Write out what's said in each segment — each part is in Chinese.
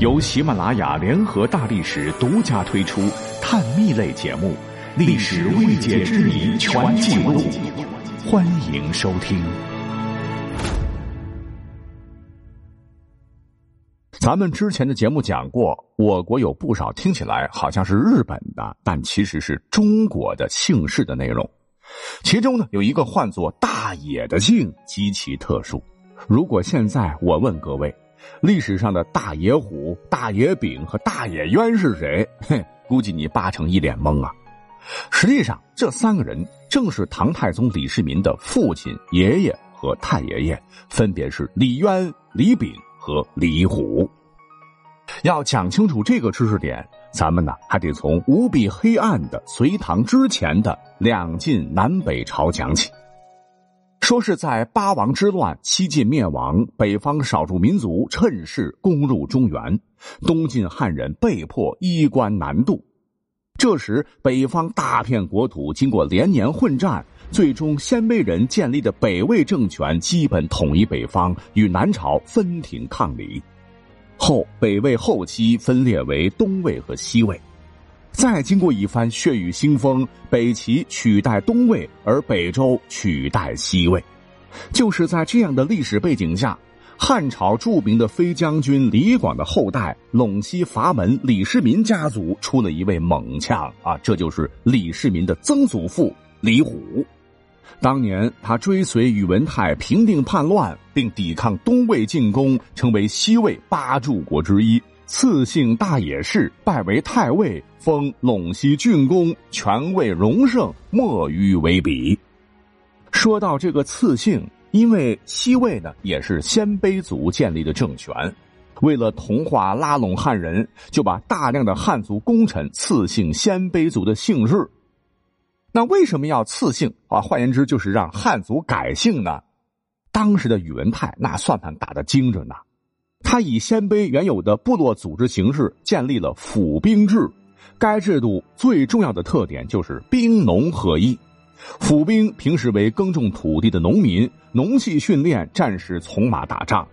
由喜马拉雅联合大历史独家推出探秘类节目《历史未解之谜全记录》，欢迎收听。咱们之前的节目讲过，我国有不少听起来好像是日本的，但其实是中国的姓氏的内容。其中呢，有一个唤作大野的姓极其特殊。如果现在我问各位，历史上的大野虎、大野丙和大野渊是谁？哼，估计你八成一脸懵啊！实际上，这三个人正是唐太宗李世民的父亲、爷爷和太爷爷，分别是李渊、李炳和李虎。要讲清楚这个知识点，咱们呢还得从无比黑暗的隋唐之前的两晋南北朝讲起。说是在八王之乱，西晋灭亡，北方少数民族趁势攻入中原，东晋汉人被迫衣冠南渡。这时，北方大片国土经过连年混战，最终鲜卑人建立的北魏政权基本统一北方，与南朝分庭抗礼。后北魏后期分裂为东魏和西魏。再经过一番血雨腥风，北齐取代东魏，而北周取代西魏。就是在这样的历史背景下，汉朝著名的飞将军李广的后代陇西阀门李世民家族出了一位猛将啊，这就是李世民的曾祖父李虎。当年他追随宇文泰平定叛乱，并抵抗东魏进攻，成为西魏八柱国之一。赐姓大野氏，拜为太尉，封陇西郡公，权位荣盛，莫与为比。说到这个赐姓，因为西魏呢也是鲜卑族建立的政权，为了同化拉拢汉人，就把大量的汉族功臣赐姓鲜卑族的姓氏。那为什么要赐姓啊？换言之，就是让汉族改姓呢？当时的宇文泰那算盘打得精准呐。他以鲜卑原有的部落组织形式建立了府兵制，该制度最重要的特点就是兵农合一。府兵平时为耕种土地的农民，农系训练，战时从马打仗。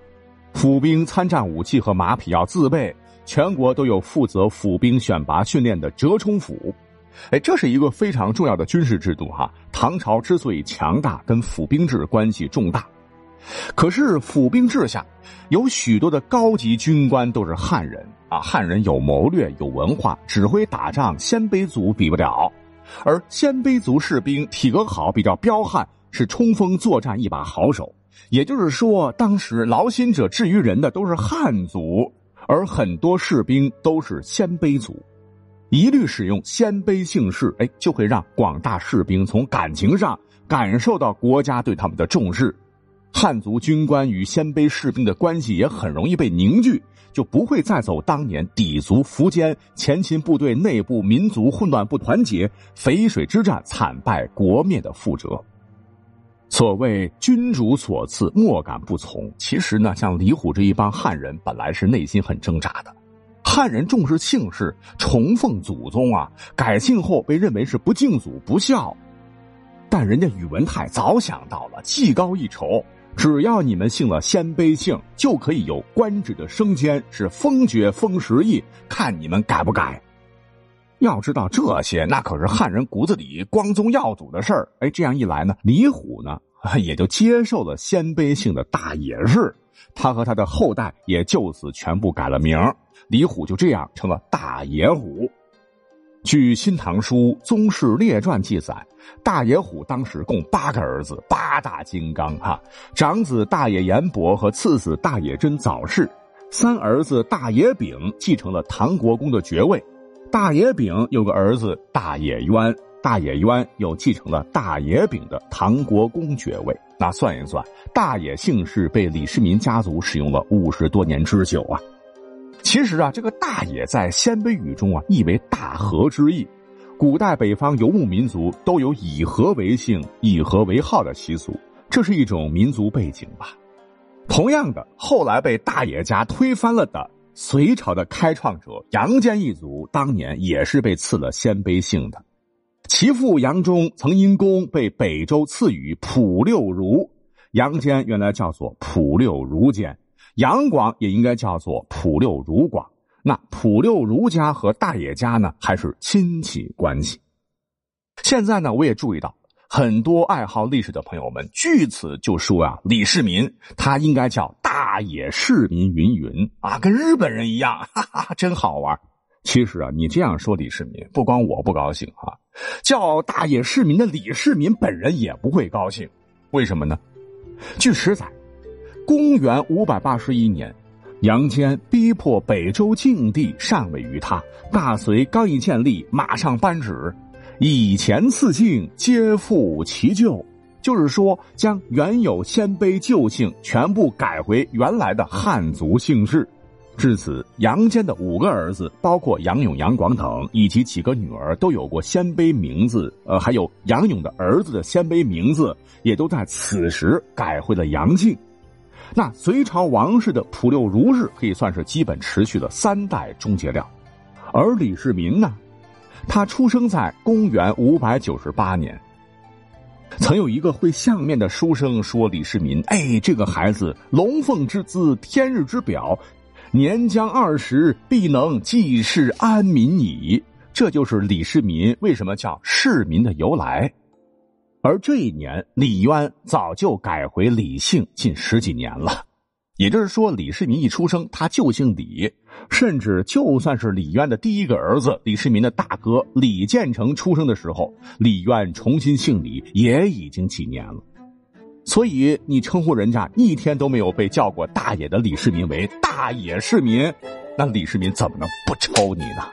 府兵参战武器和马匹要自备，全国都有负责府兵选拔训练的折冲府。哎，这是一个非常重要的军事制度哈。唐朝之所以强大，跟府兵制关系重大。可是府兵制下，有许多的高级军官都是汉人啊，汉人有谋略、有文化，指挥打仗，鲜卑族比不了。而鲜卑族士兵体格好，比较彪悍，是冲锋作战一把好手。也就是说，当时劳心者治于人的都是汉族，而很多士兵都是鲜卑族，一律使用鲜卑姓氏，哎，就会让广大士兵从感情上感受到国家对他们的重视。汉族军官与鲜卑士兵的关系也很容易被凝聚，就不会再走当年氐族苻坚前秦部队内部民族混乱不团结、淝水之战惨败国灭的覆辙。所谓君主所赐，莫敢不从。其实呢，像李虎这一帮汉人，本来是内心很挣扎的。汉人重视姓氏，崇奉祖宗啊，改姓后被认为是不敬祖、不孝。但人家宇文泰早想到了，技高一筹。只要你们姓了鲜卑姓，就可以有官职的升迁，是封爵封十亿，看你们改不改。要知道这些，那可是汉人骨子里光宗耀祖的事儿。哎，这样一来呢，李虎呢 也就接受了鲜卑姓的大野氏，他和他的后代也就此全部改了名，李虎就这样成了大野虎。据《新唐书·宗室列传》记载，大野虎当时共八个儿子，八大金刚哈。长子大野延伯和次子大野真早逝，三儿子大野丙继承了唐国公的爵位。大野丙有个儿子大野渊，大野渊又继承了大野丙的唐国公爵位。那算一算，大野姓氏被李世民家族使用了五十多年之久啊。其实啊，这个大野在鲜卑语中啊，意为大和之意。古代北方游牧民族都有以和为姓、以和为号的习俗，这是一种民族背景吧。同样的，后来被大野家推翻了的隋朝的开创者杨坚一族，当年也是被赐了鲜卑姓的。其父杨忠曾因功被北周赐予普六儒，杨坚原来叫做普六儒坚。杨广也应该叫做普六如广，那普六儒家和大野家呢，还是亲戚关系。现在呢，我也注意到很多爱好历史的朋友们，据此就说啊，李世民他应该叫大野市民云云啊，跟日本人一样，哈哈，真好玩。其实啊，你这样说李世民，不光我不高兴啊，叫大野市民的李世民本人也不会高兴。为什么呢？据史载，公元五百八十一年。杨坚逼迫北周境地禅位于他，大隋刚一建立，马上颁旨，以前赐姓皆复其旧，就是说将原有鲜卑旧姓全部改回原来的汉族姓氏。至此，杨坚的五个儿子，包括杨勇、杨广等，以及几个女儿，都有过鲜卑名字。呃，还有杨勇的儿子的鲜卑名字，也都在此时改回了杨姓。那隋朝王室的普六儒氏可以算是基本持续了三代终结了，而李世民呢，他出生在公元五百九十八年。曾有一个会相面的书生说李世民：“哎，这个孩子龙凤之姿，天日之表，年将二十，必能济世安民矣。”这就是李世民为什么叫世民的由来。而这一年，李渊早就改回李姓近十几年了，也就是说，李世民一出生，他就姓李，甚至就算是李渊的第一个儿子李世民的大哥李建成出生的时候，李渊重新姓李也已经几年了。所以，你称呼人家一天都没有被叫过大爷的李世民为大爷世民，那李世民怎么能不抽你呢？